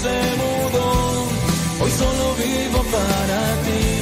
se mudó. Hoy solo vivo para ti.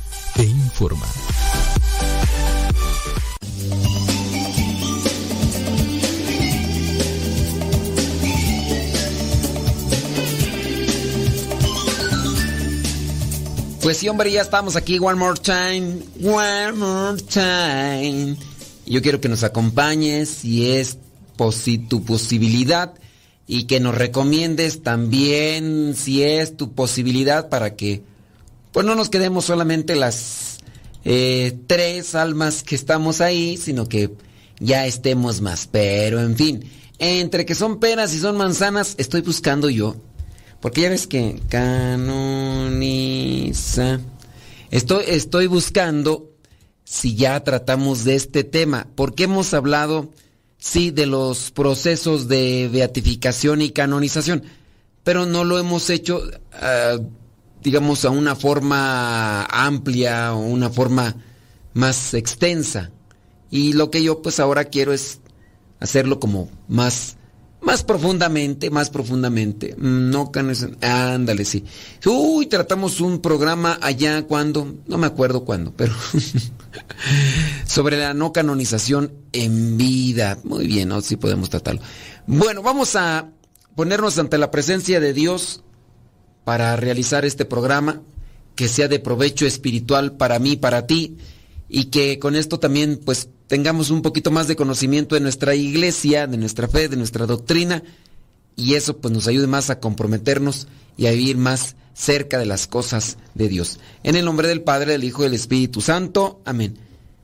e informa. Pues sí, hombre, ya estamos aquí. One more time. One more time. Yo quiero que nos acompañes si es posi- tu posibilidad y que nos recomiendes también si es tu posibilidad para que pues no nos quedemos solamente las eh, tres almas que estamos ahí, sino que ya estemos más. Pero en fin, entre que son peras y son manzanas, estoy buscando yo. Porque ya ves que canoniza. Estoy, estoy buscando si ya tratamos de este tema. Porque hemos hablado, sí, de los procesos de beatificación y canonización. Pero no lo hemos hecho, ah, digamos, a una forma amplia o una forma más extensa. Y lo que yo pues ahora quiero es hacerlo como más más profundamente, más profundamente. No ándale, sí. Uy, tratamos un programa allá cuando, no me acuerdo cuándo, pero sobre la no canonización en vida. Muy bien, ¿no? Sí podemos tratarlo. Bueno, vamos a ponernos ante la presencia de Dios para realizar este programa que sea de provecho espiritual para mí, para ti y que con esto también pues tengamos un poquito más de conocimiento de nuestra iglesia, de nuestra fe, de nuestra doctrina y eso pues nos ayude más a comprometernos y a vivir más cerca de las cosas de Dios. En el nombre del Padre, del Hijo y del Espíritu Santo. Amén.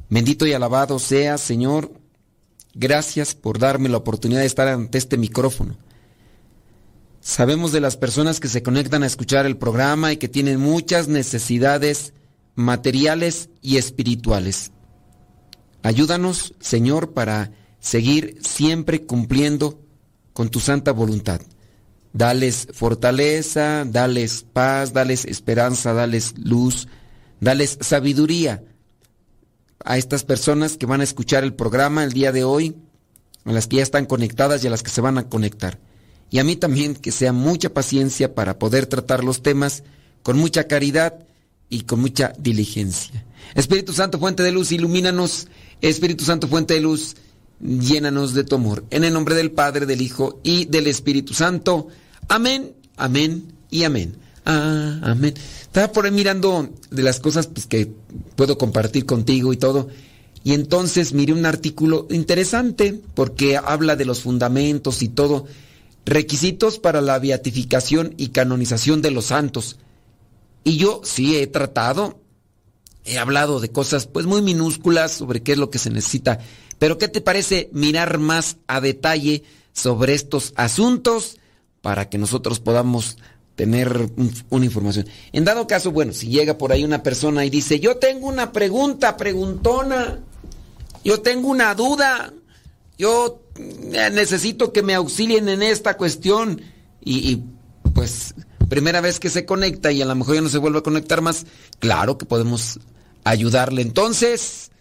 Bendito y alabado sea, Señor. Gracias por darme la oportunidad de estar ante este micrófono. Sabemos de las personas que se conectan a escuchar el programa y que tienen muchas necesidades materiales y espirituales. Ayúdanos, Señor, para seguir siempre cumpliendo con tu santa voluntad. Dales fortaleza, dales paz, dales esperanza, dales luz, dales sabiduría a estas personas que van a escuchar el programa el día de hoy, a las que ya están conectadas y a las que se van a conectar. Y a mí también que sea mucha paciencia para poder tratar los temas con mucha caridad y con mucha diligencia. Espíritu Santo, fuente de luz, ilumínanos. Espíritu Santo, fuente de luz, llénanos de tu amor. En el nombre del Padre, del Hijo y del Espíritu Santo. Amén, amén y amén. Ah, amén. Estaba por ahí mirando de las cosas pues, que puedo compartir contigo y todo. Y entonces miré un artículo interesante porque habla de los fundamentos y todo. Requisitos para la beatificación y canonización de los santos. Y yo sí he tratado, he hablado de cosas pues muy minúsculas sobre qué es lo que se necesita. Pero ¿qué te parece mirar más a detalle sobre estos asuntos para que nosotros podamos tener una información? En dado caso, bueno, si llega por ahí una persona y dice, yo tengo una pregunta, preguntona, yo tengo una duda, yo necesito que me auxilien en esta cuestión y, pues primera vez que se conecta y a lo mejor ya no se vuelve a conectar más, claro que podemos ayudarle. Entonces,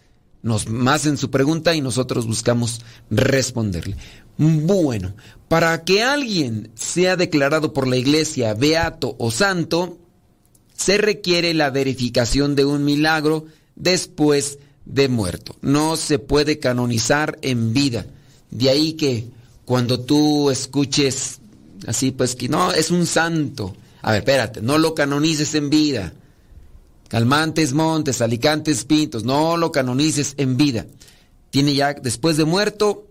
nos más en su pregunta y nosotros buscamos responderle. Bueno, para que alguien sea declarado por la iglesia beato o santo, se requiere la verificación de un milagro después de muerto. No se puede canonizar en vida. De ahí que cuando tú escuches Así pues que no, es un santo. A ver, espérate, no lo canonices en vida. Calmantes Montes, Alicantes Pintos, no lo canonices en vida. Tiene ya, después de muerto,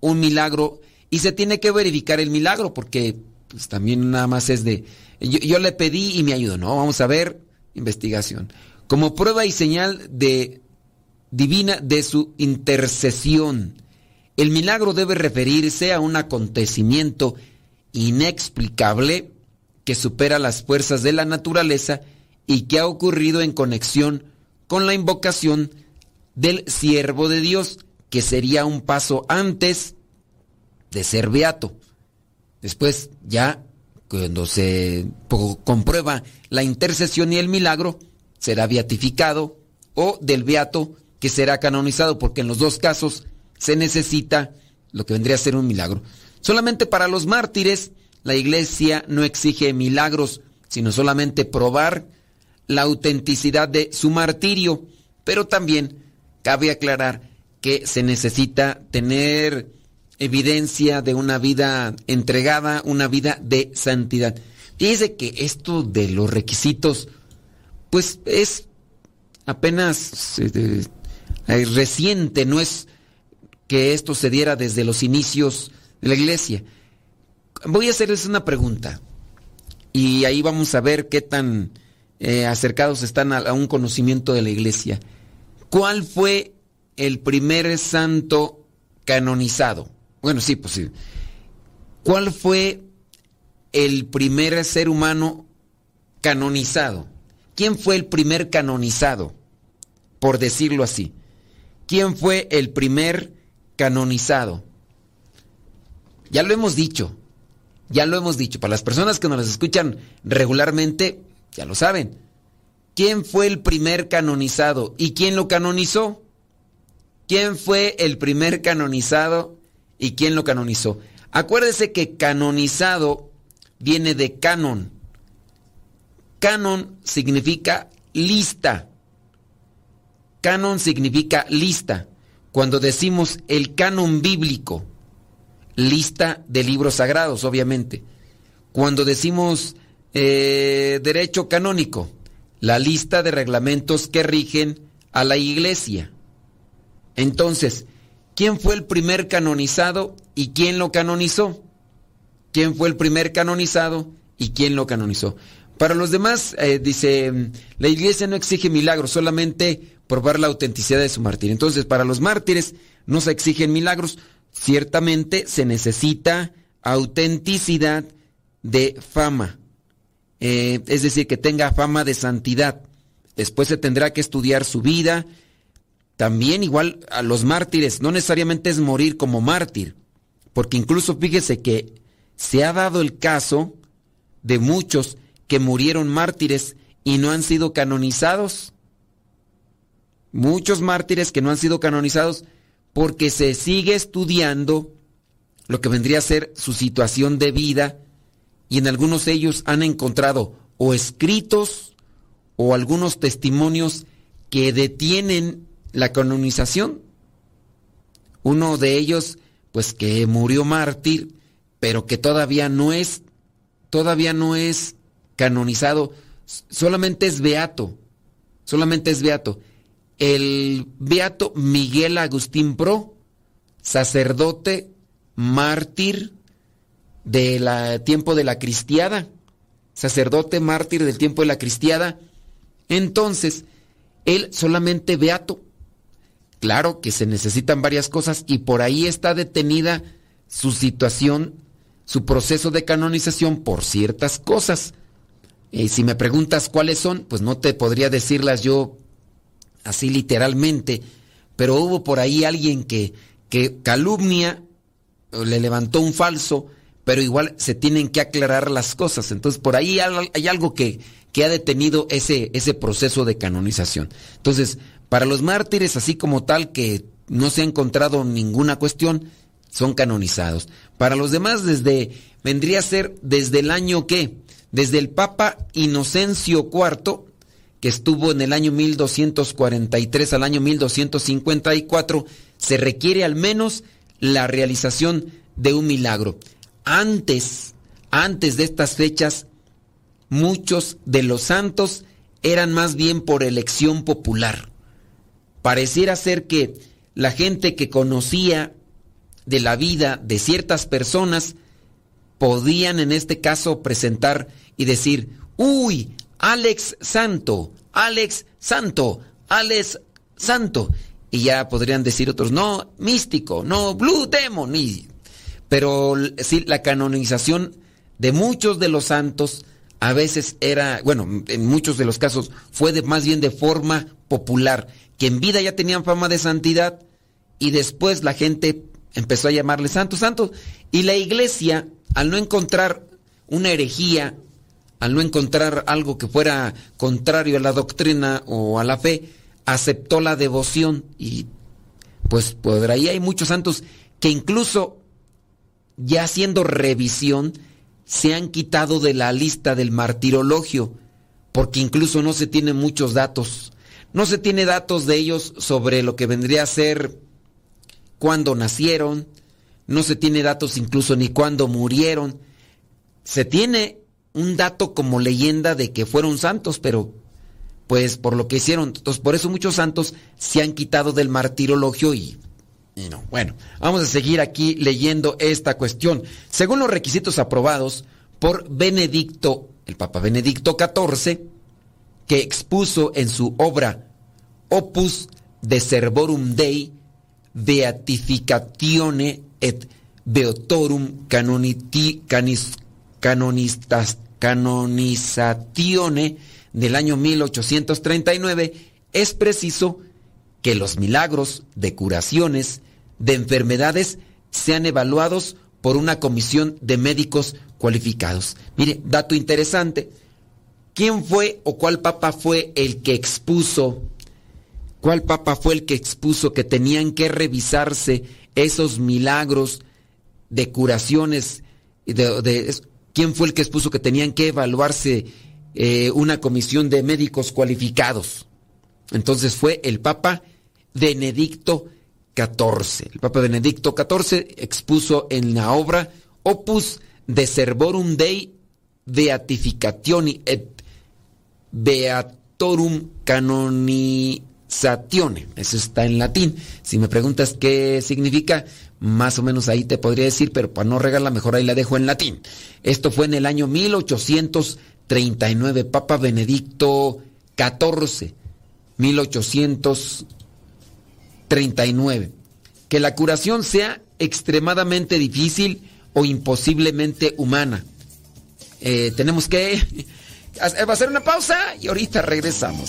un milagro y se tiene que verificar el milagro porque pues, también nada más es de... Yo, yo le pedí y me ayudó, ¿no? Vamos a ver, investigación. Como prueba y señal de divina de su intercesión. El milagro debe referirse a un acontecimiento inexplicable que supera las fuerzas de la naturaleza y que ha ocurrido en conexión con la invocación del siervo de Dios, que sería un paso antes de ser beato. Después, ya cuando se comprueba la intercesión y el milagro, será beatificado o del beato que será canonizado, porque en los dos casos se necesita lo que vendría a ser un milagro. Solamente para los mártires la iglesia no exige milagros, sino solamente probar la autenticidad de su martirio. Pero también cabe aclarar que se necesita tener evidencia de una vida entregada, una vida de santidad. Fíjese que esto de los requisitos, pues es apenas eh, reciente, no es que esto se diera desde los inicios de la iglesia. Voy a hacerles una pregunta y ahí vamos a ver qué tan eh, acercados están a, un conocimiento de la iglesia. ¿Cuál fue el primer santo canonizado? Bueno, sí, pues sí. ¿Cuál fue el primer ser humano canonizado? ¿Quién fue el primer canonizado? Por decirlo así. ¿Quién fue el primer canonizado? Ya lo hemos dicho. Ya lo hemos dicho. Para las personas que nos escuchan regularmente, ya lo saben. ¿Quién fue el primer canonizado? ¿Y quién lo canonizó? ¿Quién fue el primer canonizado y quién lo canonizó? Acuérdese que canonizado viene de canon. Canon significa lista. Canon significa lista. Cuando decimos el canon bíblico, lista de libros sagrados, obviamente. Cuando decimos eh, derecho canónico, la lista de reglamentos que rigen a la iglesia. Entonces, ¿quién fue el primer canonizado y quién lo canonizó? ¿Quién fue el primer canonizado y quién lo canonizó? Para los demás, eh, dice, la iglesia no exige milagros, solamente probar la autenticidad de su mártir. Entonces, para los mártires no se exigen milagros, ciertamente se necesita autenticidad de fama. Eh, es decir, que tenga fama de santidad. Después se tendrá que estudiar su vida. También igual a los mártires, no necesariamente es morir como mártir, porque incluso fíjese que se ha dado el caso de muchos que murieron mártires y no han sido canonizados. Muchos mártires que no han sido canonizados porque se sigue estudiando lo que vendría a ser su situación de vida y en algunos de ellos han encontrado o escritos o algunos testimonios que detienen la canonización. Uno de ellos, pues que murió mártir, pero que todavía no es, todavía no es canonizado, solamente es beato, solamente es beato. El beato Miguel Agustín Pro, sacerdote, mártir del tiempo de la cristiada, sacerdote, mártir del tiempo de la cristiada. Entonces, él solamente beato. Claro que se necesitan varias cosas y por ahí está detenida su situación, su proceso de canonización por ciertas cosas. Y si me preguntas cuáles son, pues no te podría decirlas yo así literalmente, pero hubo por ahí alguien que, que calumnia, le levantó un falso, pero igual se tienen que aclarar las cosas. Entonces por ahí hay algo que, que ha detenido ese, ese proceso de canonización. Entonces, para los mártires, así como tal, que no se ha encontrado ninguna cuestión, son canonizados. Para los demás, desde, vendría a ser desde el año que, desde el Papa Inocencio IV, que estuvo en el año 1243 al año 1254, se requiere al menos la realización de un milagro. Antes, antes de estas fechas, muchos de los santos eran más bien por elección popular. Pareciera ser que la gente que conocía de la vida de ciertas personas podían en este caso presentar y decir, uy, Alex Santo, Alex Santo, Alex Santo. Y ya podrían decir otros, no, místico, no, Blue Demon. pero sí, la canonización de muchos de los santos a veces era, bueno, en muchos de los casos fue de, más bien de forma popular, que en vida ya tenían fama de santidad y después la gente empezó a llamarle santos, santos. Y la iglesia, al no encontrar una herejía, al no encontrar algo que fuera contrario a la doctrina o a la fe, aceptó la devoción y pues por ahí hay muchos santos que incluso ya haciendo revisión se han quitado de la lista del martirologio porque incluso no se tienen muchos datos. No se tiene datos de ellos sobre lo que vendría a ser cuándo nacieron, no se tiene datos incluso ni cuándo murieron. Se tiene un dato como leyenda de que fueron santos, pero pues por lo que hicieron, entonces por eso muchos santos se han quitado del martirologio y, no. Bueno, vamos a seguir aquí leyendo esta cuestión. Según los requisitos aprobados por Benedicto, el Papa Benedicto XIV, que expuso en su obra Opus de Servorum Dei beatificatione et beotorum canoniti, canis, canonistas, canonizatione del año 1839, es preciso que los milagros de curaciones de enfermedades sean evaluados por una comisión de médicos cualificados. Mire, dato interesante. ¿Quién fue o cuál papa fue el que expuso? ¿Cuál papa fue el que expuso que tenían que revisarse esos milagros de curaciones? De, ¿Quién fue el que expuso que tenían que evaluarse eh, una comisión de médicos cualificados? Entonces fue el papa Benedicto XIV. El Papa Benedicto XIV expuso en la obra Opus de Servorum Dei Beatificationi et Beatorum Canonizatione. Eso está en latín. Si me preguntas qué significa, más o menos ahí te podría decir, pero para no regarla, mejor ahí la dejo en latín. Esto fue en el año 1839, Papa Benedicto XIV, 1839. 39. Que la curación sea extremadamente difícil o imposiblemente humana. Eh, tenemos que hacer una pausa y ahorita regresamos.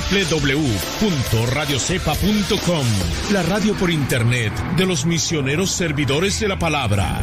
www.radiocepa.com, la radio por internet de los misioneros servidores de la palabra.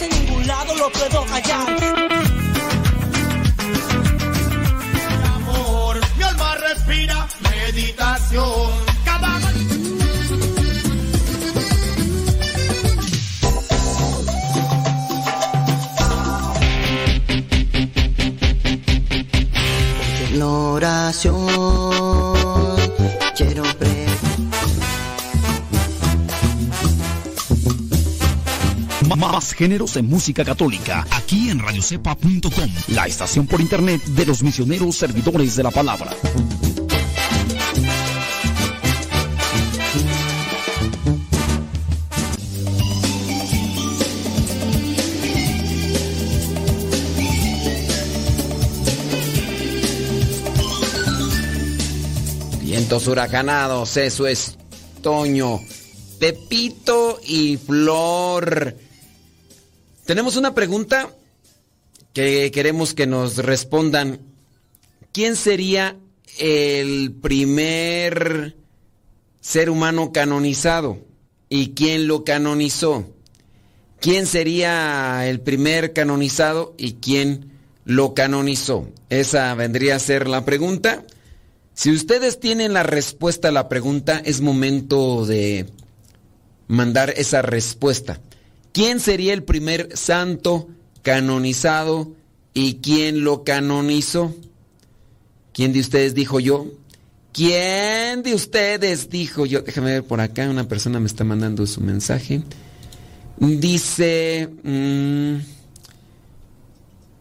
En ningún lado lo puedo hallar. Amor, mi alma respira meditación. Cada la oración Más géneros en música católica, aquí en radiocepa.com, la estación por internet de los misioneros servidores de la palabra. Vientos huracanados, eso es Toño, Pepito y Flor. Tenemos una pregunta que queremos que nos respondan. ¿Quién sería el primer ser humano canonizado? ¿Y quién lo canonizó? ¿Quién sería el primer canonizado y quién lo canonizó? Esa vendría a ser la pregunta. Si ustedes tienen la respuesta a la pregunta, es momento de mandar esa respuesta. ¿Quién sería el primer santo canonizado y quién lo canonizó? ¿Quién de ustedes dijo yo? ¿Quién de ustedes dijo yo? Déjame ver por acá, una persona me está mandando su mensaje. Dice, mmm,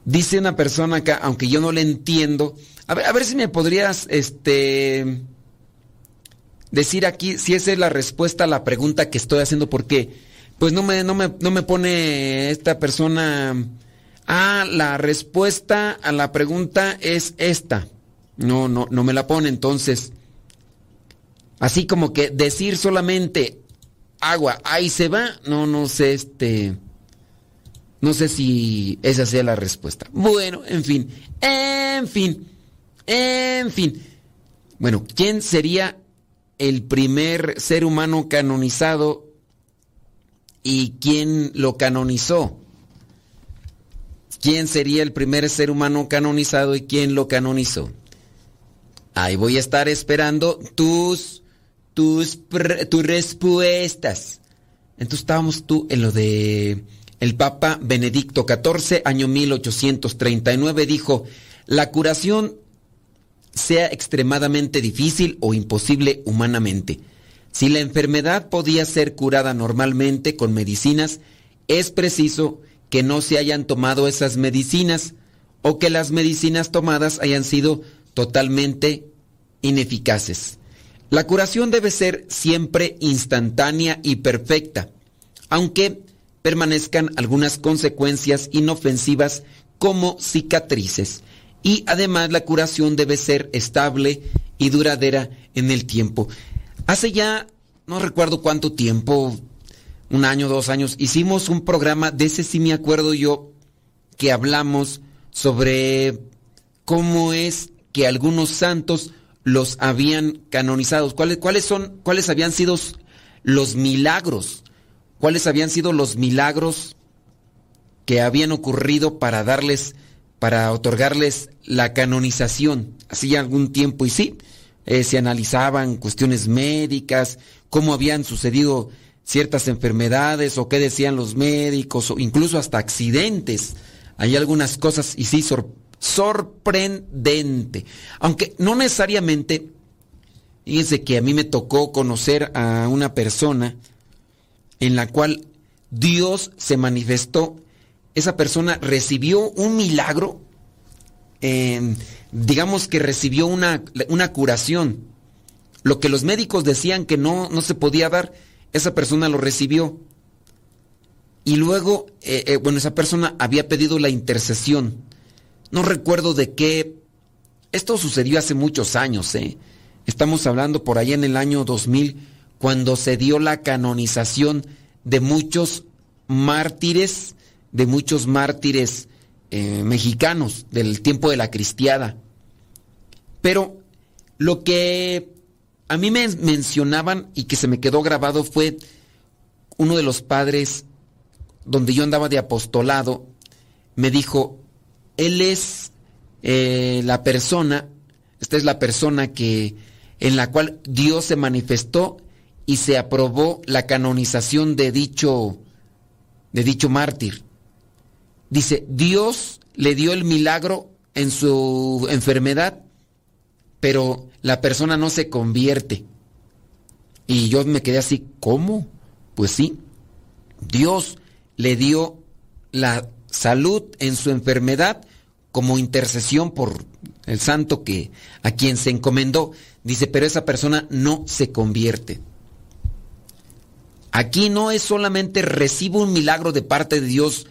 dice una persona acá, aunque yo no le entiendo, a ver, a ver si me podrías, este, decir aquí si esa es la respuesta a la pregunta que estoy haciendo, porque pues no me, no me, no me pone esta persona Ah, la respuesta a la pregunta es esta. No, no, no me la pone entonces. Así como que decir solamente agua, ahí se va, no, no sé, este... No sé si esa sea la respuesta. Bueno, en fin, en fin, en fin. Bueno, ¿quién sería el primer ser humano canonizado y quién lo canonizó? ¿Quién sería el primer ser humano canonizado y quién lo canonizó? Ahí voy a estar esperando tus, tus, tus respuestas. Entonces estábamos tú en lo de el Papa Benedicto XIV, año 1839, dijo, la curación sea extremadamente difícil o imposible humanamente. Si la enfermedad podía ser curada normalmente con medicinas, es preciso que no se hayan tomado esas medicinas o que las medicinas tomadas hayan sido totalmente ineficaces. La curación debe ser siempre instantánea y perfecta, aunque permanezcan algunas consecuencias inofensivas como cicatrices. Y además la curación debe ser estable y duradera en el tiempo. Hace ya, no recuerdo cuánto tiempo, un año, dos años, hicimos un programa, de ese sí me acuerdo yo, que hablamos sobre cómo es que algunos santos los habían canonizado, cuáles, cuáles son, cuáles habían sido los milagros, cuáles habían sido los milagros que habían ocurrido para darles, para otorgarles la canonización, hacía algún tiempo, y sí, eh, se analizaban cuestiones médicas, cómo habían sucedido ciertas enfermedades o qué decían los médicos, o incluso hasta accidentes. Hay algunas cosas, y sí, sorprendente. Aunque no necesariamente, fíjense que a mí me tocó conocer a una persona en la cual Dios se manifestó, esa persona recibió un milagro, digamos que recibió una, una, curación. Lo que los médicos decían que no, no se podía dar, esa persona lo recibió. Y luego, eh, eh, bueno, esa persona había pedido la intercesión no recuerdo de qué. Esto sucedió hace muchos años, ¿eh? Estamos hablando por allá en el año 2000, cuando se dio la canonización de muchos mártires, de muchos mártires eh, mexicanos del tiempo de la cristiada. Pero lo que a mí me mencionaban y que se me quedó grabado fue uno de los padres donde yo andaba de apostolado, me dijo, él es eh, la persona, esta es la persona que en la cual Dios se manifestó y se aprobó la canonización de dicho de dicho mártir. Dice, Dios le dio el milagro en su enfermedad, pero la persona no se convierte. Y yo me quedé así, ¿cómo? Pues sí, Dios le dio la salud en su enfermedad como intercesión por el santo que a quien se encomendó. Dice, pero esa persona no se convierte. Aquí no es solamente recibo un milagro de parte de Dios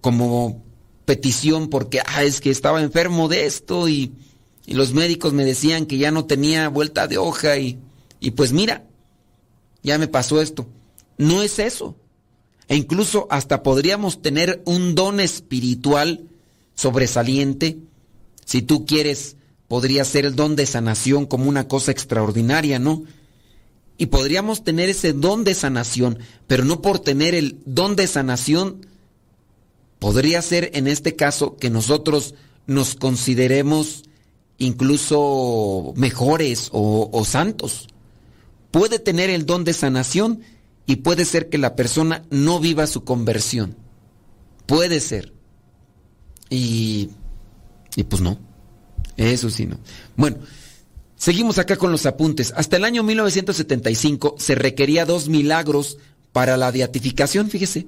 como petición porque ah, es que estaba enfermo de esto y, y, los médicos me decían que ya no tenía vuelta de hoja y, y pues mira, ya me pasó esto. No es eso. E incluso hasta podríamos tener un don espiritual sobresaliente. Si tú quieres, podría ser el don de sanación como una cosa extraordinaria, ¿no? Y podríamos tener ese don de sanación, pero no por tener el don de sanación, podría ser en este caso que nosotros nos consideremos incluso mejores o, santos. Puede tener el don de sanación, y puede ser que la persona no viva su conversión. Puede ser. Y, y pues no. Eso sí, no. Bueno, seguimos acá con los apuntes. Hasta el año 1975 se requería dos milagros para la beatificación, fíjese.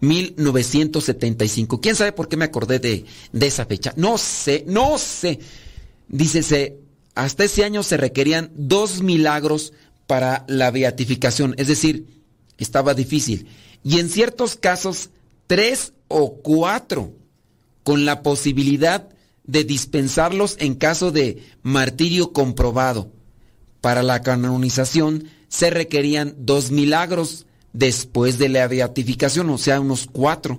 1975. ¿Quién sabe por qué me acordé de, esa fecha? No sé, no sé. Dícese, hasta ese año se requerían dos milagros para la beatificación. Es decir, estaba difícil. Y en ciertos casos, tres o cuatro. con la posibilidad de dispensarlos en caso de martirio comprobado. Para la canonización se requerían dos milagros después de la beatificación, o sea, unos cuatro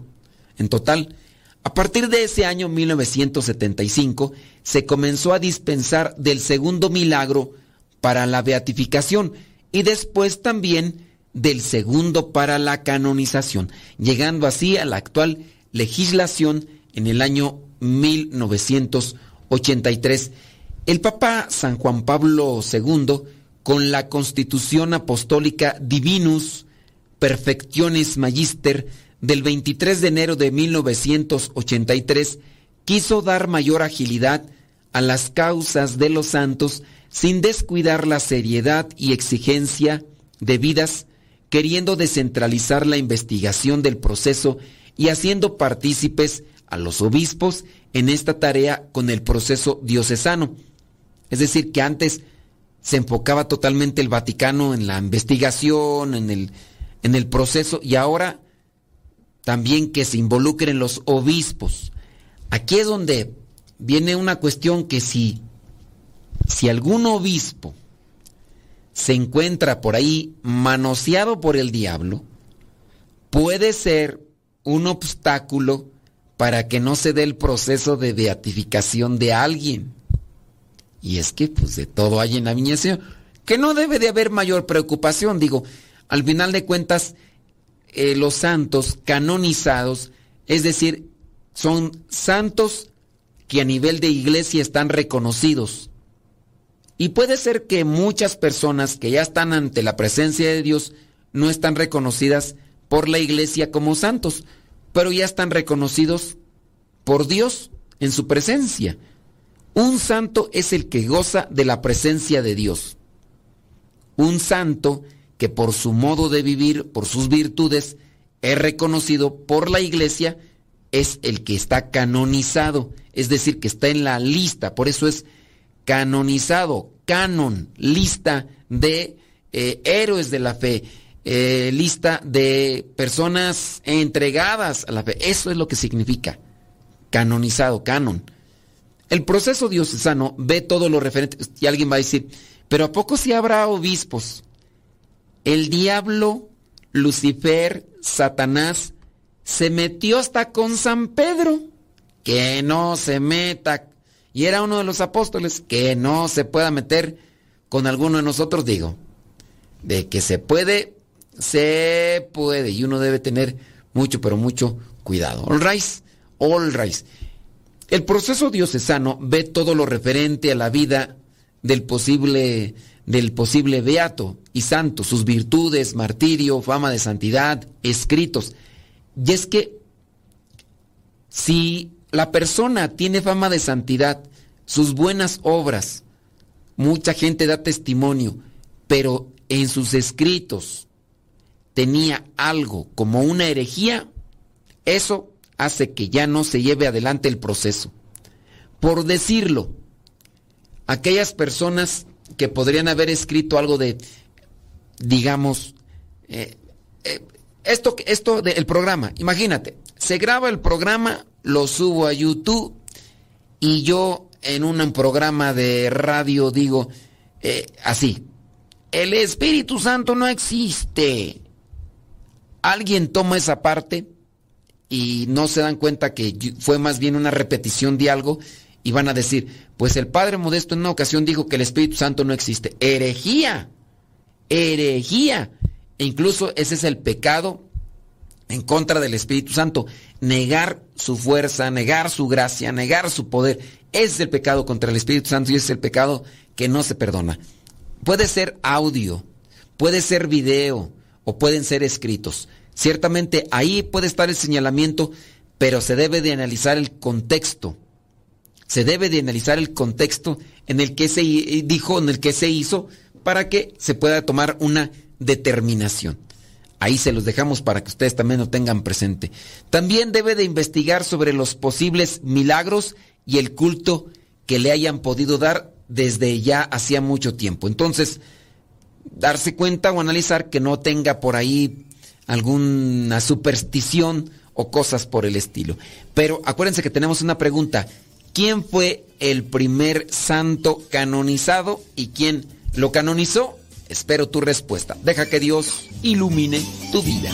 en total. A partir de ese año 1975 se comenzó a dispensar del segundo milagro para la beatificación y después también del segundo para la canonización, llegando así a la actual legislación en el año 1983. El Papa San Juan Pablo II, con la Constitución Apostólica Divinus Perfectionis Magister del 23 de enero de 1983, quiso dar mayor agilidad a las causas de los santos sin descuidar la seriedad y exigencia debidas, queriendo descentralizar la investigación del proceso y haciendo partícipes a los obispos en esta tarea con el proceso diocesano. Es decir, que antes se enfocaba totalmente el Vaticano en la investigación, en el, en el proceso, y ahora también que se involucren los obispos. Aquí es donde viene una cuestión que si, si algún obispo se encuentra por ahí manoseado por el diablo, puede ser un obstáculo para que no se dé el proceso de beatificación de alguien. Y es que pues de todo hay en la viña que no debe de haber mayor preocupación, digo, al final de cuentas eh, los santos canonizados, es decir, son santos que a nivel de iglesia están reconocidos. Y puede ser que muchas personas que ya están ante la presencia de Dios no están reconocidas por la iglesia como santos, pero ya están reconocidos por Dios en su presencia. Un santo es el que goza de la presencia de Dios. Un santo que por su modo de vivir, por sus virtudes, es reconocido por la iglesia es el que está canonizado, es decir, que está en la lista, por eso es canonizado, canon, lista de eh, héroes de la fe, eh, lista de personas entregadas a la fe, eso es lo que significa canonizado, canon. El proceso diocesano ve todo lo referente, y alguien va a decir, pero ¿a poco si habrá obispos? El diablo, Lucifer, Satanás, se metió hasta con San Pedro. Que no se meta. Y era uno de los apóstoles. Que no se pueda meter con alguno de nosotros, digo. De que se puede, se puede. Y uno debe tener mucho, pero mucho cuidado. All right, all right. El proceso diocesano ve todo lo referente a la vida del posible, del posible beato y santo, sus virtudes, martirio, fama de santidad, escritos. Y es que si la persona tiene fama de santidad, sus buenas obras, mucha gente da testimonio, pero en sus escritos tenía algo como una herejía, eso hace que ya no se lleve adelante el proceso. Por decirlo, aquellas personas que podrían haber escrito algo de, digamos, eh, eh, esto, esto del programa, imagínate, se graba el programa, lo subo a YouTube y yo en un programa de radio digo eh, así, el Espíritu Santo no existe. Alguien toma esa parte y no se dan cuenta que fue más bien una repetición de algo y van a decir, pues el Padre Modesto en una ocasión dijo que el Espíritu Santo no existe. Herejía, herejía. E incluso ese es el pecado en contra del Espíritu Santo. Negar su fuerza, negar su gracia, negar su poder. Ese es el pecado contra el Espíritu Santo y ese es el pecado que no se perdona. Puede ser audio, puede ser video o pueden ser escritos. Ciertamente ahí puede estar el señalamiento, pero se debe de analizar el contexto. Se debe de analizar el contexto en el que se dijo, en el que se hizo, para que se pueda tomar una determinación. Ahí se los dejamos para que ustedes también lo tengan presente. También debe de investigar sobre los posibles milagros y el culto que le hayan podido dar desde ya hacía mucho tiempo. Entonces, darse cuenta o analizar que no tenga por ahí alguna superstición o cosas por el estilo. Pero acuérdense que tenemos una pregunta. ¿Quién fue el primer santo canonizado y quién lo canonizó? Espero tu respuesta. Deja que Dios ilumine tu vida.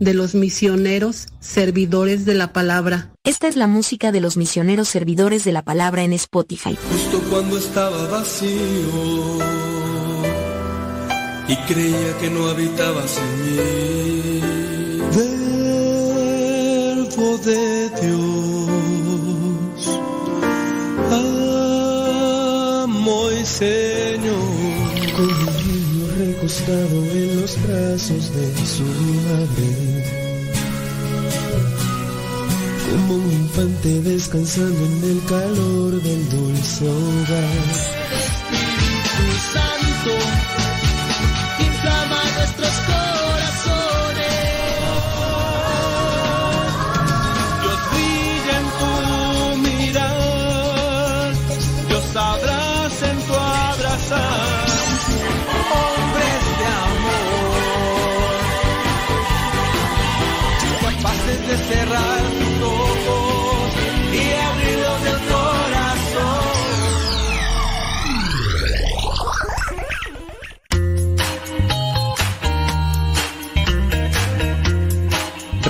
de los misioneros servidores de la palabra. Esta es la música de los misioneros servidores de la palabra en Spotify. Justo cuando estaba vacío y creía que no habitabas en mí. Verbo de Dios, amo y Señor. Con un niño recostado en los brazos de su madre. Infante descansando en el calor del dulce hogar.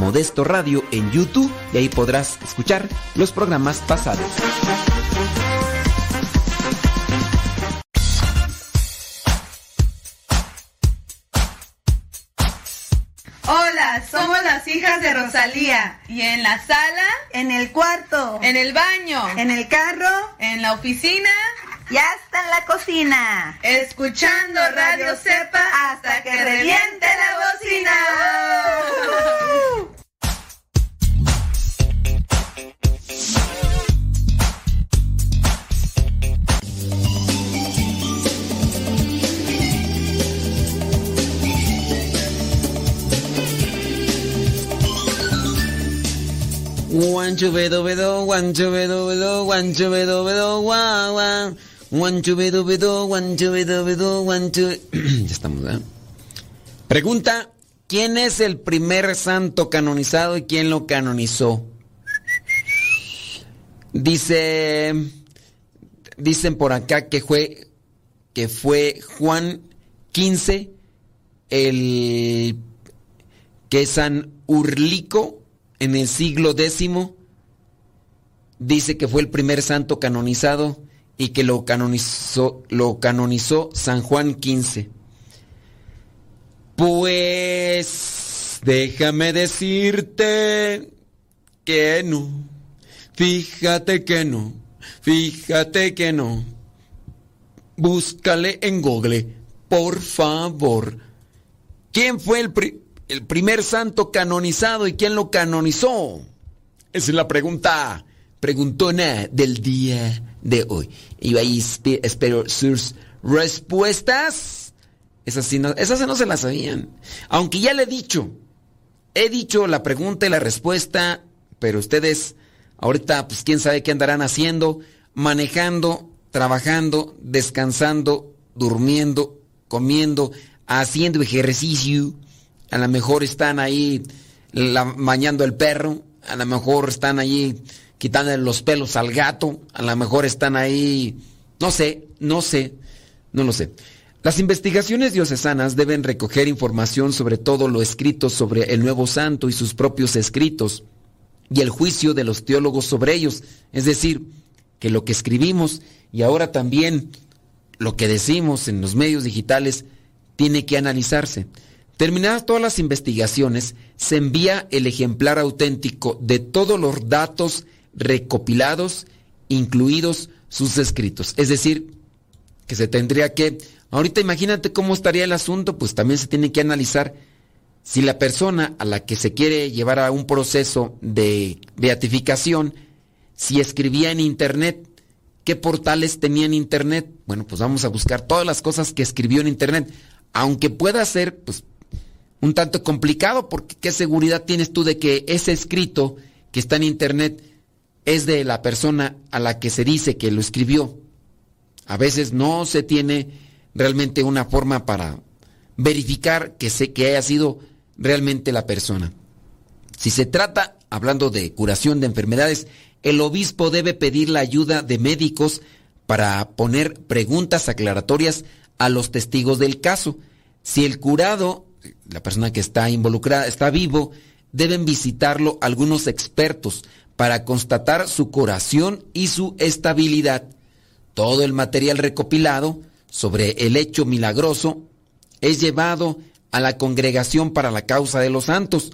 Modesto Radio en YouTube y ahí podrás escuchar los programas pasados. Hola, somos las hijas de Rosalía. ¿Y en la sala? En el cuarto. ¿En el baño? En el carro. ¿En la oficina? Y hasta en la cocina. Escuchando Radio Cepa hasta que reviente la bocina. Guancho bedo bedo, guancho bedo bedo, guancho bedo bedo, Guancho bedo bedo, guancho bedo bedo, guancho. ya estamos, ¿verdad? Pregunta: ¿Quién es el primer santo canonizado y quién lo canonizó? Dice. Dicen por acá que fue. Que fue Juan 15, el. que San Urlico en el siglo X dice que fue el primer santo canonizado y que lo canonizó, lo canonizó San Juan XV. Pues déjame decirte que no, fíjate que no, fíjate que no. Búscale en Google, por favor. ¿Quién fue el el primer santo canonizado y quién lo canonizó? Esa es la pregunta preguntona del día de hoy. Y ahí espe- espero sus respuestas. Esas sí no, esas no se las sabían. Aunque ya le he dicho, he dicho la pregunta y la respuesta, pero ustedes ahorita, pues quién sabe qué andarán haciendo, manejando trabajando, descansando, durmiendo, comiendo, haciendo ejercicio. A lo mejor están ahí mañando el perro, a lo mejor están ahí quitándole los pelos al gato, a lo mejor están ahí, no sé, no sé, no lo sé. Las investigaciones diocesanas deben recoger información sobre todo lo escrito sobre el nuevo santo y sus propios escritos y el juicio de los teólogos sobre ellos, es decir, que lo que escribimos y ahora también lo que decimos en los medios digitales tiene que analizarse. Terminadas todas las investigaciones, se envía el ejemplar auténtico de todos los datos recopilados, incluidos sus escritos. Es decir, que se tendría que... Ahorita imagínate cómo estaría el asunto, pues también se tiene que analizar si la persona a la que se quiere llevar a un proceso de beatificación, si escribía en Internet, qué portales tenía en Internet. Bueno, pues vamos a buscar todas las cosas que escribió en Internet. Aunque pueda ser, pues, un tanto complicado, porque ¿qué seguridad tienes tú de que ese escrito que está en Internet es de la persona a la que se dice que lo escribió? A veces no se tiene realmente una forma para verificar que, sé que haya sido realmente la persona. Si se trata, hablando de curación de enfermedades, el obispo debe pedir la ayuda de médicos para poner preguntas aclaratorias a los testigos del caso. Si el curado la persona que está involucrada está vivo, deben visitarlo algunos expertos para constatar su curación y su estabilidad. Todo el material recopilado sobre el hecho milagroso es llevado a la Congregación para la Causa de los Santos,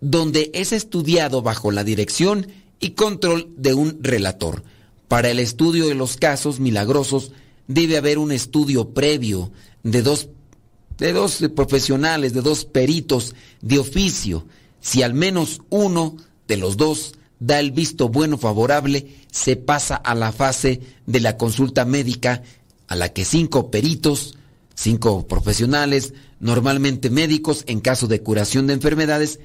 donde es estudiado bajo la dirección y control de un relator. Para el estudio de los casos milagrosos debe haber un estudio previo de dos de dos profesionales, de dos peritos de oficio. Si al menos uno de los dos da el visto bueno favorable, se pasa a la fase de la consulta médica a la que cinco peritos, cinco profesionales, normalmente médicos en caso de curación de enfermedades,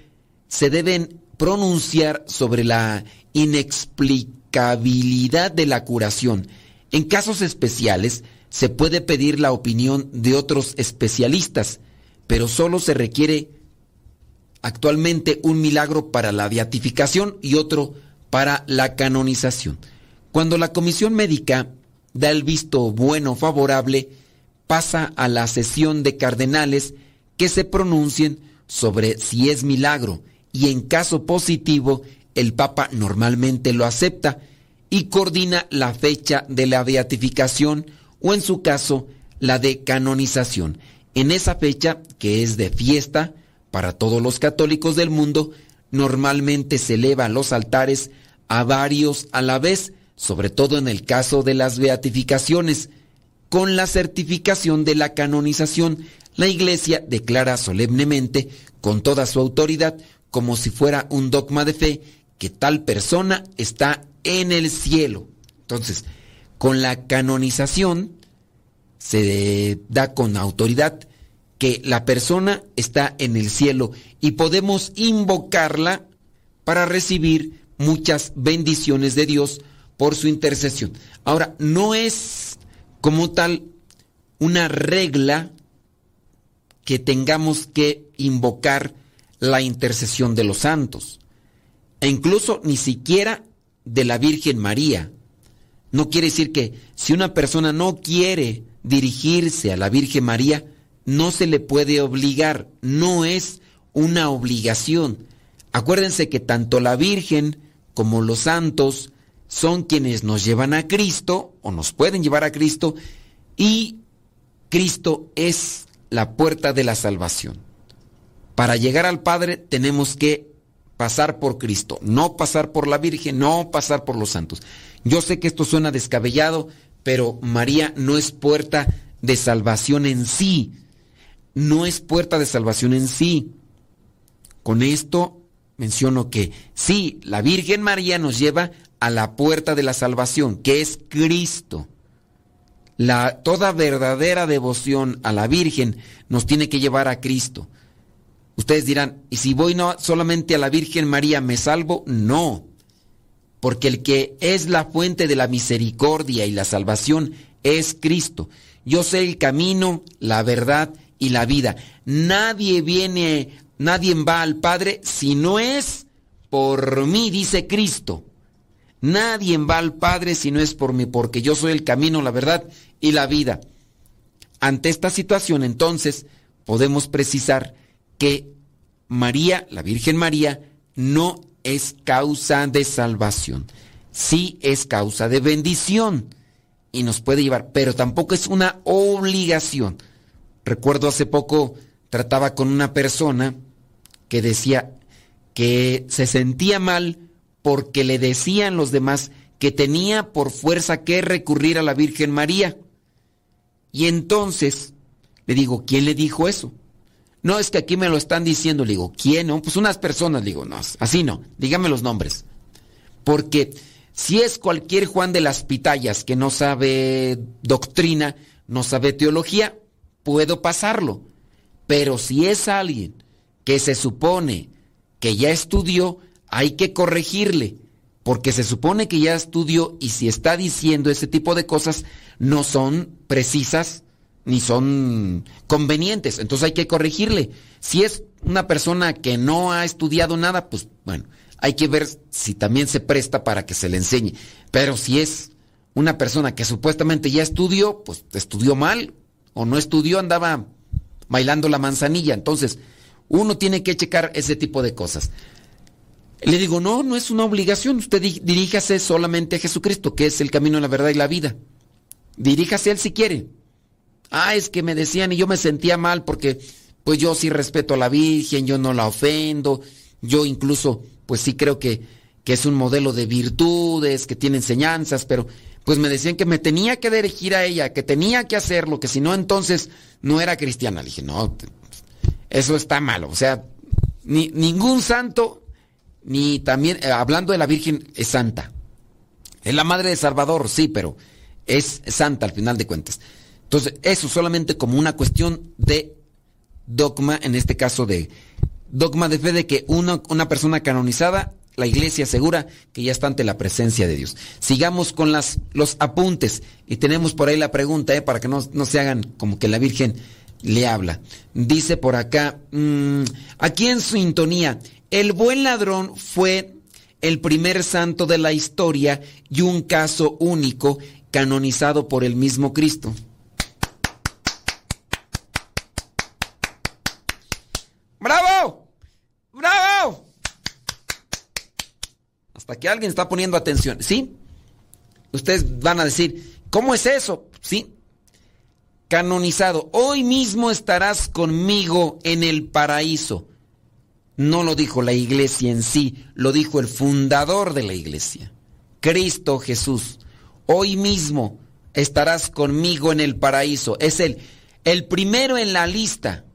se deben pronunciar sobre la inexplicabilidad de la curación. En casos especiales, se puede pedir la opinión de otros especialistas, pero solo se requiere actualmente un milagro para la beatificación y otro para la canonización. Cuando la comisión médica da el visto bueno favorable, pasa a la sesión de cardenales que se pronuncien sobre si es milagro y en caso positivo el Papa normalmente lo acepta y coordina la fecha de la beatificación o en su caso la de canonización. En esa fecha, que es de fiesta para todos los católicos del mundo, normalmente se elevan los altares a varios a la vez, sobre todo en el caso de las beatificaciones. Con la certificación de la canonización, la Iglesia declara solemnemente, con toda su autoridad, como si fuera un dogma de fe, que tal persona está en el cielo. Entonces, con la canonización se da con autoridad que la persona está en el cielo y podemos invocarla para recibir muchas bendiciones de Dios por su intercesión. Ahora, no es como tal una regla que tengamos que invocar la intercesión de los santos, e incluso ni siquiera de la Virgen María. No quiere decir que si una persona no quiere dirigirse a la Virgen María, no se le puede obligar, no es una obligación. Acuérdense que tanto la Virgen como los santos son quienes nos llevan a Cristo o nos pueden llevar a Cristo y Cristo es la puerta de la salvación. Para llegar al Padre tenemos que pasar por Cristo, no pasar por la Virgen, no pasar por los santos. Yo sé que esto suena descabellado, pero María no es puerta de salvación en sí. No es puerta de salvación en sí. Con esto menciono que sí, la Virgen María nos lleva a la puerta de la salvación, que es Cristo. La, toda verdadera devoción a la Virgen nos tiene que llevar a Cristo. Ustedes dirán, ¿y si voy no solamente a la Virgen María me salvo? No. porque el que es la fuente de la misericordia y la salvación es Cristo. Yo sé el camino, la verdad y la vida. Nadie viene, nadie va al Padre si no es por mí, dice Cristo. Nadie va al Padre si no es por mí, porque yo soy el camino, la verdad y la vida. Ante esta situación, entonces, podemos precisar que María, la Virgen María, no es causa de salvación. Sí es causa de bendición y nos puede llevar, pero tampoco es una obligación. Recuerdo hace poco trataba con una persona que decía que se sentía mal porque le decían los demás que tenía por fuerza que recurrir a la Virgen María. Y entonces le digo, ¿quién le dijo eso? No, es que aquí me lo están diciendo. Le digo, ¿quién? No? Pues unas personas. Digo, no, así no. Dígame los nombres. Porque si es cualquier Juan de las Pitayas que no sabe doctrina, no sabe teología, puedo pasarlo. Pero si es alguien que se supone que ya estudió, hay que corregirle. Porque se supone que ya estudió y si está diciendo ese tipo de cosas no son precisas ni son convenientes. Entonces hay que corregirle. Si es una persona que no ha estudiado nada, pues bueno, hay que ver si también se presta para que se le enseñe. Pero si es una persona que supuestamente ya estudió, pues estudió mal o no estudió, andaba bailando la manzanilla. Entonces, uno tiene que checar ese tipo de cosas. Le digo, no, no es una obligación. Usted diríjase solamente a Jesucristo, que es el camino, la verdad y la vida. Diríjase a Él si quiere. Ah, es que me decían y yo me sentía mal porque pues yo sí respeto a la Virgen, yo no la ofendo, yo incluso pues sí creo que, que es un modelo de virtudes, que tiene enseñanzas, pero pues me decían que me tenía que dirigir a ella, que tenía que hacerlo, que si no entonces no era cristiana. Le dije, no, eso está malo. O sea, ni, ningún santo, ni también, eh, hablando de la Virgen, es santa. Es la madre de Salvador, sí, pero es santa al final de cuentas. Entonces, eso solamente como una cuestión de dogma, en este caso de dogma de fe de que una, una persona canonizada, la iglesia asegura que ya está ante la presencia de Dios. Sigamos con las, los apuntes y tenemos por ahí la pregunta, ¿eh? para que no, se hagan como que la Virgen le habla. Dice por acá, mm, aquí en sintonía, el buen ladrón fue el primer santo de la historia y un caso único canonizado por el mismo Cristo. Que alguien está poniendo atención. ¿Sí? Ustedes van a decir, ¿cómo es eso? Sí. Canonizado. Hoy mismo estarás conmigo en el paraíso. No lo dijo la iglesia en sí, lo dijo el fundador de la iglesia. Cristo Jesús. Hoy mismo estarás conmigo en el paraíso. Es el, el primero en la lista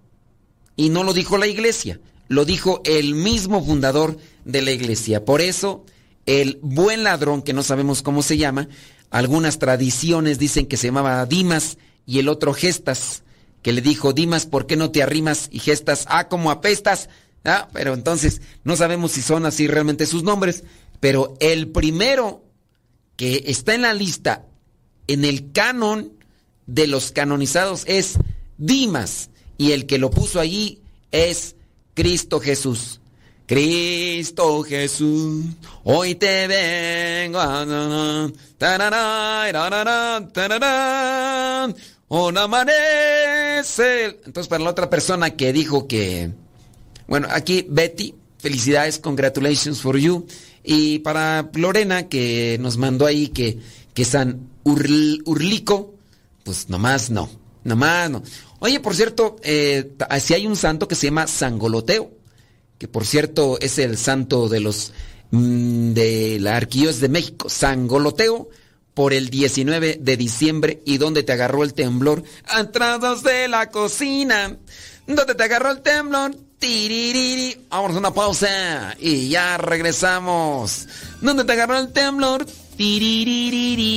y no lo dijo la iglesia, lo dijo el mismo fundador de la iglesia. Por eso, el buen ladrón, que no sabemos cómo se llama, algunas tradiciones dicen que se llamaba Dimas y el otro Gestas, que le dijo, Dimas, ¿por qué no te arrimas? Y Gestas, ah, como apestas. Ah, pero entonces no sabemos si son así realmente sus nombres, pero el primero que está en la lista, en el canon de los canonizados, es Dimas y el que lo puso allí es Cristo Jesús. Cristo Jesús, hoy te vengo a... Un amanece. Entonces, para la otra persona que dijo que... Bueno, aquí Betty, felicidades, congratulations for you. Y para Lorena, que nos mandó ahí que, que San Urlico, pues nomás no, nomás no. Oye, por cierto, eh, si hay un santo que se llama Sangoloteo, que por cierto es el santo de los mm, de la Arquíos de México, Sangoloteo, por el 19 de diciembre y donde te agarró el temblor, atrás de la cocina, donde te agarró el temblor, tiririri. Vamos a una pausa y ya regresamos. ¿Dónde te agarró el temblor? Tiririri.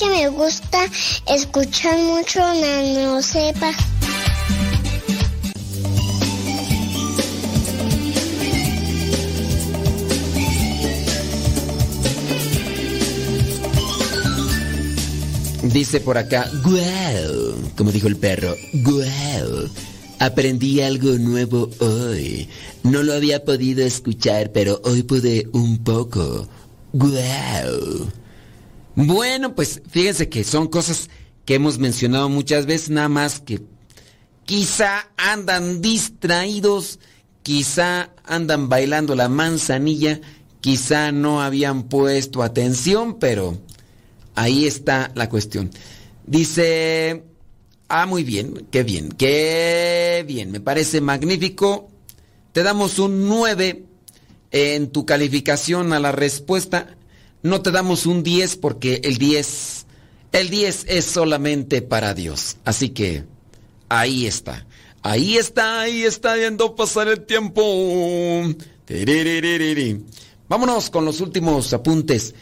Que me gusta escuchar mucho Nano Sepa. Dice por acá, guau, como dijo el perro, guau, aprendí algo nuevo hoy. No lo había podido escuchar, pero hoy pude un poco. Guau. Bueno, pues fíjense que son cosas que hemos mencionado muchas veces, nada más que quizá andan distraídos, quizá andan bailando la manzanilla, quizá no habían puesto atención, pero ahí está la cuestión. Dice, ah, muy bien, qué bien, qué bien, me parece magnífico. Te damos un 9 en tu calificación a la respuesta. No te damos un 10 porque el 10, el 10 es solamente para Dios. Así que ahí está. Ahí está, ahí está viendo pasar el tiempo. Vámonos con los últimos apuntes.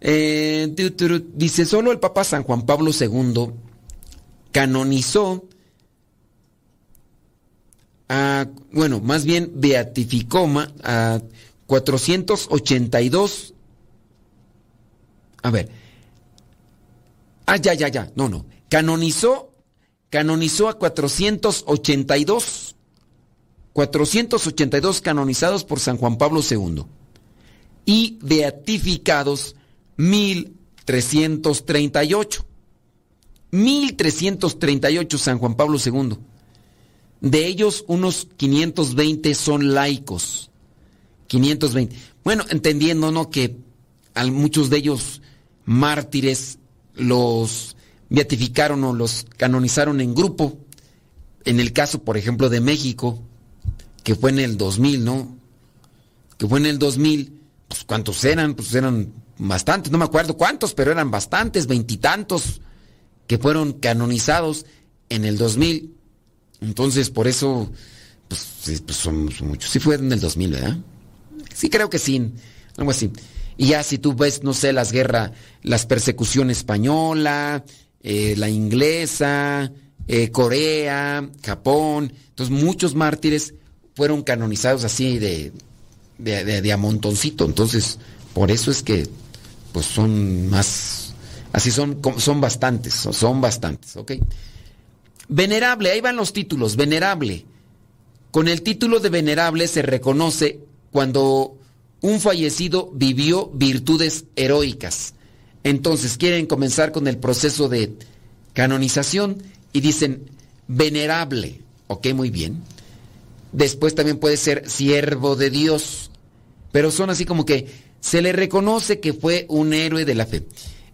Eh, dice, solo el Papa San Juan Pablo II canonizó, a, bueno, más bien beatificó a 482 a ver. Ah, ya, ya, ya. No, no. Canonizó, canonizó a 482, 482 canonizados por San Juan Pablo II y beatificados 1338. 1338 San Juan Pablo II. De ellos unos 520 son laicos. 520. Bueno, entendiendo, ¿no? Que a muchos de ellos mártires los beatificaron o los canonizaron en grupo. En el caso, por ejemplo, de México, que fue en el 2000, ¿no? Que fue en el 2000, pues ¿cuántos eran? Pues eran bastantes, no me acuerdo cuántos, pero eran bastantes, veintitantos, que fueron canonizados en el 2000. Entonces, por eso, pues, pues son, muchos. Sí fue en el 2000, ¿verdad? Sí, creo que sí, algo así. Y ya si tú ves, no sé, las guerras, las persecuciones española, eh, la inglesa, eh, Corea, Japón, entonces muchos mártires fueron canonizados así de, de, de, de a montoncito. Entonces, por eso es que, pues son más, así son, son bastantes, son bastantes, ¿ok? Venerable, ahí van los títulos, venerable. Con el título de venerable se reconoce cuando un fallecido vivió virtudes heroicas. Entonces quieren comenzar con el proceso de canonización y dicen venerable. Ok, muy bien. Después también puede ser siervo de Dios. Pero son así como que se le reconoce que fue un héroe de la fe.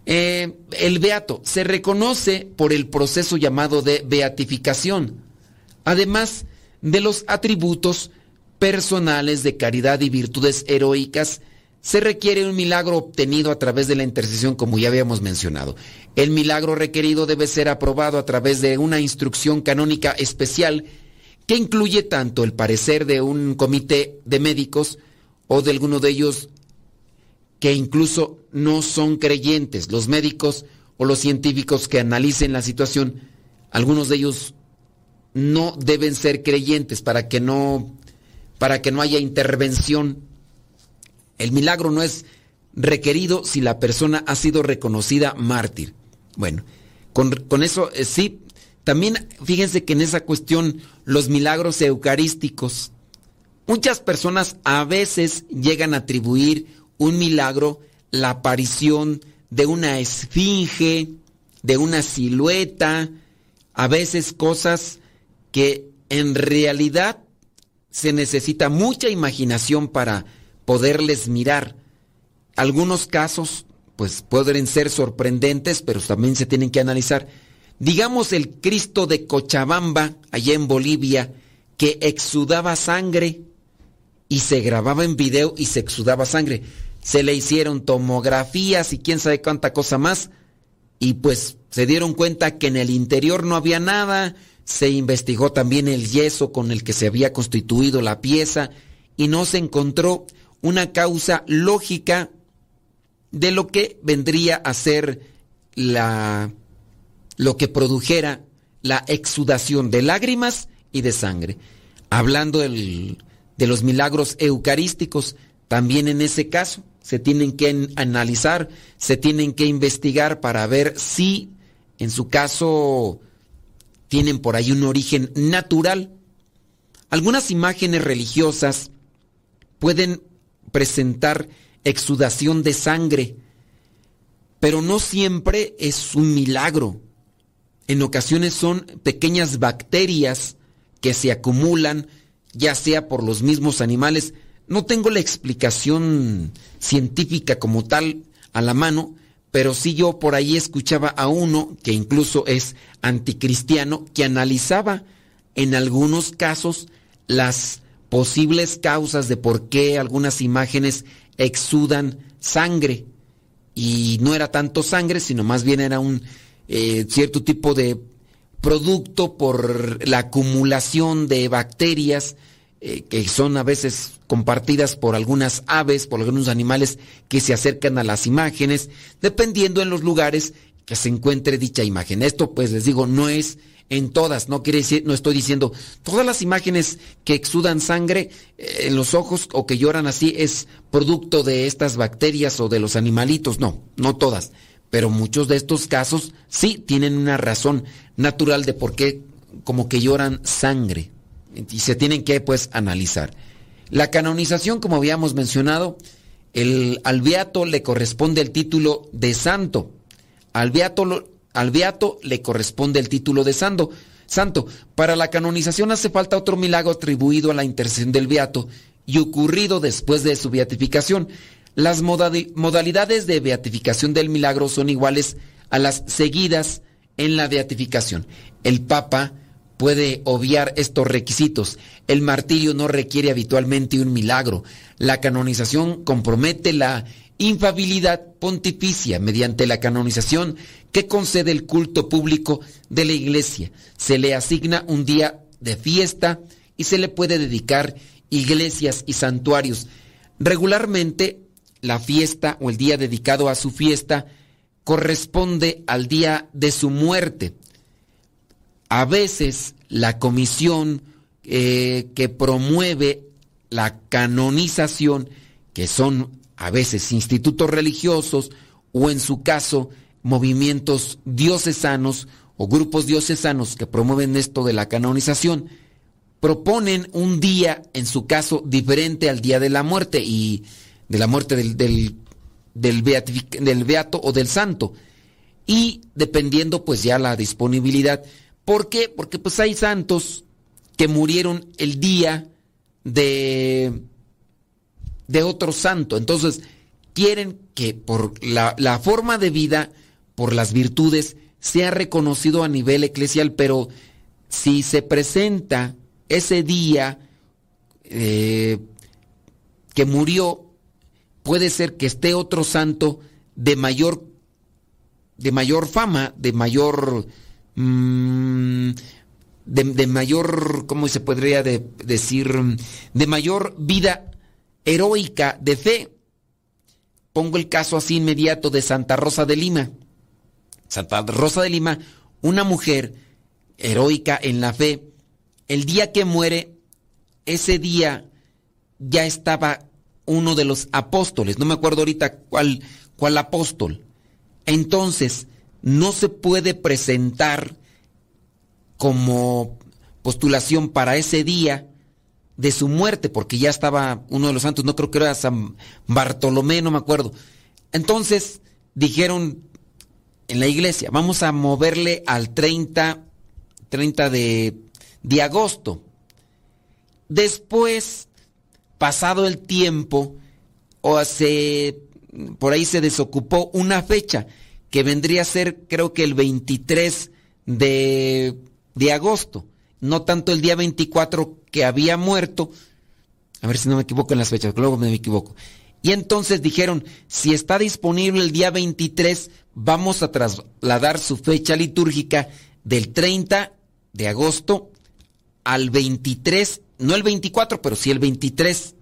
Eh, el beato se reconoce por el proceso llamado de beatificación. Además de los atributos personales de caridad y virtudes heroicas, se requiere un milagro obtenido a través de la intercesión, como ya habíamos mencionado. El milagro requerido debe ser aprobado a través de una instrucción canónica especial que incluye tanto el parecer de un comité de médicos o de alguno de ellos que incluso no son creyentes. Los médicos o los científicos que analicen la situación, algunos de ellos no deben ser creyentes para que no para que no haya intervención. El milagro no es requerido si la persona ha sido reconocida mártir. Bueno, con, eso eh, sí, también fíjense que en esa cuestión los milagros eucarísticos, muchas personas a veces llegan a atribuir un milagro, la aparición de una esfinge, de una silueta, a veces cosas que en realidad se necesita mucha imaginación para poderles mirar. Algunos casos pues pueden ser sorprendentes, pero también se tienen que analizar. Digamos el Cristo de Cochabamba, allá en Bolivia, que exudaba sangre y se grababa en video y se exudaba sangre. Se le hicieron tomografías y quién sabe cuánta cosa más. Y pues se dieron cuenta que en el interior no había nada, se investigó también el yeso con el que se había constituido la pieza y no se encontró una causa lógica de lo que vendría a ser la lo que produjera la exudación de lágrimas y de sangre. Hablando de los milagros eucarísticos, también en ese caso se tienen que analizar, se tienen que investigar para ver si en su caso tienen por ahí un origen natural. Algunas imágenes religiosas pueden presentar exudación de sangre, pero no siempre es un milagro. En ocasiones son pequeñas bacterias que se acumulan, ya sea por los mismos animales. No tengo la explicación científica como tal a la mano, pero sí yo por ahí escuchaba a uno que incluso es anticristiano que analizaba en algunos casos las posibles causas de por qué algunas imágenes exudan sangre. Y no era tanto sangre, sino más bien era un eh, cierto tipo de producto por la acumulación de bacterias eh, que son a veces compartidas por algunas aves, por algunos animales que se acercan a las imágenes, dependiendo en los lugares que se encuentre dicha imagen. Esto, pues les digo, no es en todas, no quiere decir, no estoy diciendo todas las imágenes que exudan sangre eh, en los ojos o que lloran así es producto de estas bacterias o de los animalitos, no, no todas, pero muchos de estos casos sí tienen una razón natural de por qué como que lloran sangre y se tienen que pues analizar. La canonización, como habíamos mencionado, el, al beato le corresponde el título de santo. Al beato, al beato le corresponde el título de santo. Santo, para la canonización hace falta otro milagro atribuido a la intercesión del beato y ocurrido después de su beatificación. Las modalidades de beatificación del milagro son iguales a las seguidas en la beatificación. El Papa puede obviar estos requisitos. El martirio no requiere habitualmente un milagro. La canonización compromete la infabilidad pontificia mediante la canonización que concede el culto público de la iglesia. Se le asigna un día de fiesta y se le puede dedicar iglesias y santuarios. Regularmente la fiesta o el día dedicado a su fiesta corresponde al día de su muerte a veces la comisión eh, que promueve la canonización, que son a veces institutos religiosos o en su caso movimientos diocesanos o grupos diocesanos que promueven esto de la canonización, proponen un día, en su caso, diferente al día de la muerte y de la muerte del, del, del, del beato o del santo. Y dependiendo pues ya la disponibilidad ¿Por qué? Porque pues hay santos que murieron el día de, de otro santo. Entonces, quieren que por la, forma de vida, por las virtudes, sea reconocido a nivel eclesial, pero si se presenta ese día eh, que murió, puede ser que esté otro santo de mayor, de mayor fama, de mayor Mm, de, mayor, ¿cómo se podría decir? De mayor vida heroica de fe. Pongo el caso así inmediato de Santa Rosa de Lima. Santa Rosa de Lima, una mujer heroica en la fe, el día que muere, ese día ya estaba uno de los apóstoles, no me acuerdo ahorita cuál, cuál apóstol. Entonces, no se puede presentar como postulación para ese día de su muerte, porque ya estaba uno de los santos, no creo que era San Bartolomé, no me acuerdo. Entonces dijeron en la iglesia, vamos a moverle al 30, 30 de, de agosto. Después, pasado el tiempo, o hace, por ahí se desocupó una fecha que vendría a ser creo que el 23 de, de agosto, no tanto el día 24 que había muerto, a ver si no me equivoco en las fechas, luego me equivoco. Y entonces dijeron, si está disponible el día 23, vamos a trasladar su fecha litúrgica del 30 de agosto al 23, no el 24, pero sí el 23.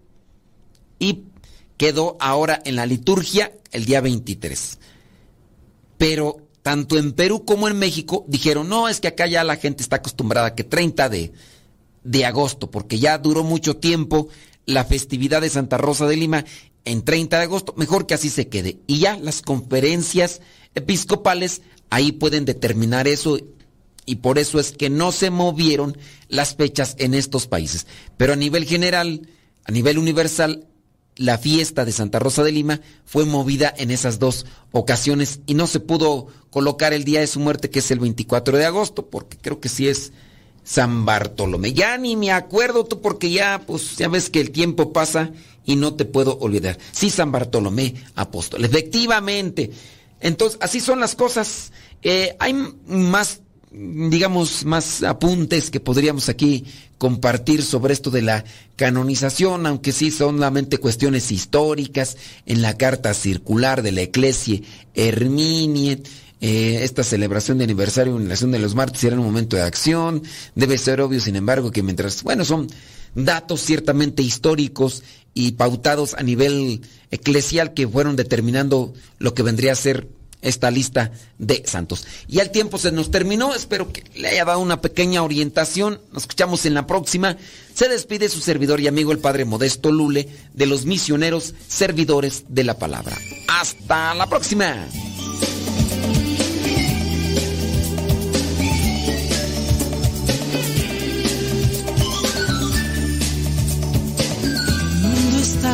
Y quedó ahora en la liturgia el día 23. Pero tanto en Perú como en México dijeron, no, es que acá ya la gente está acostumbrada que 30 de, de agosto, porque ya duró mucho tiempo la festividad de Santa Rosa de Lima en 30 de agosto, mejor que así se quede. Y ya las conferencias episcopales ahí pueden determinar eso y por eso es que no se movieron las fechas en estos países. Pero a nivel general, a nivel universal, la fiesta de Santa Rosa de Lima fue movida en esas dos ocasiones y no se pudo colocar el día de su muerte, que es el 24 de agosto, porque creo que sí es San Bartolomé. Ya ni me acuerdo tú, porque ya, pues, ya ves que el tiempo pasa y no te puedo olvidar. Sí, San Bartolomé, apóstol. Efectivamente. Entonces, así son las cosas. Eh, hay más digamos, más apuntes que podríamos aquí compartir sobre esto de la canonización, aunque sí son solamente cuestiones históricas, en la carta circular de la Eclesia Herminie, eh, esta celebración de aniversario de nación de los martes era un momento de acción, debe ser obvio, sin embargo, que mientras, bueno, son datos ciertamente históricos y pautados a nivel eclesial que fueron determinando lo que vendría a ser esta lista de santos. Y el tiempo se nos terminó, espero que le haya dado una pequeña orientación, nos escuchamos en la próxima. Se despide su servidor y amigo el Padre Modesto Lule de los misioneros servidores de la palabra. Hasta la próxima.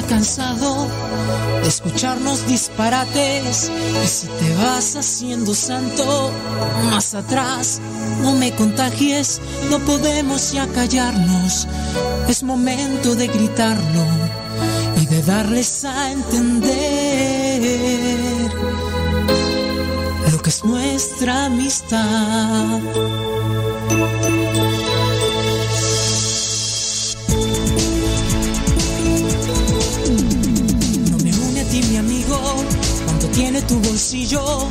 Cansado de escucharnos disparates. Y si te vas haciendo santo, más atrás, no me contagies, no podemos ya callarnos. Es momento de gritarlo y de darles a entender lo que es nuestra amistad. Tu bolsillo.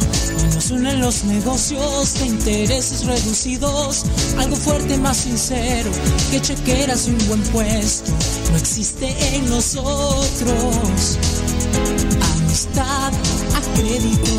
Nos unen los negocios de intereses reducidos. Algo fuerte, más sincero que chequeras y un buen puesto. No existe en nosotros. Amistad a crédito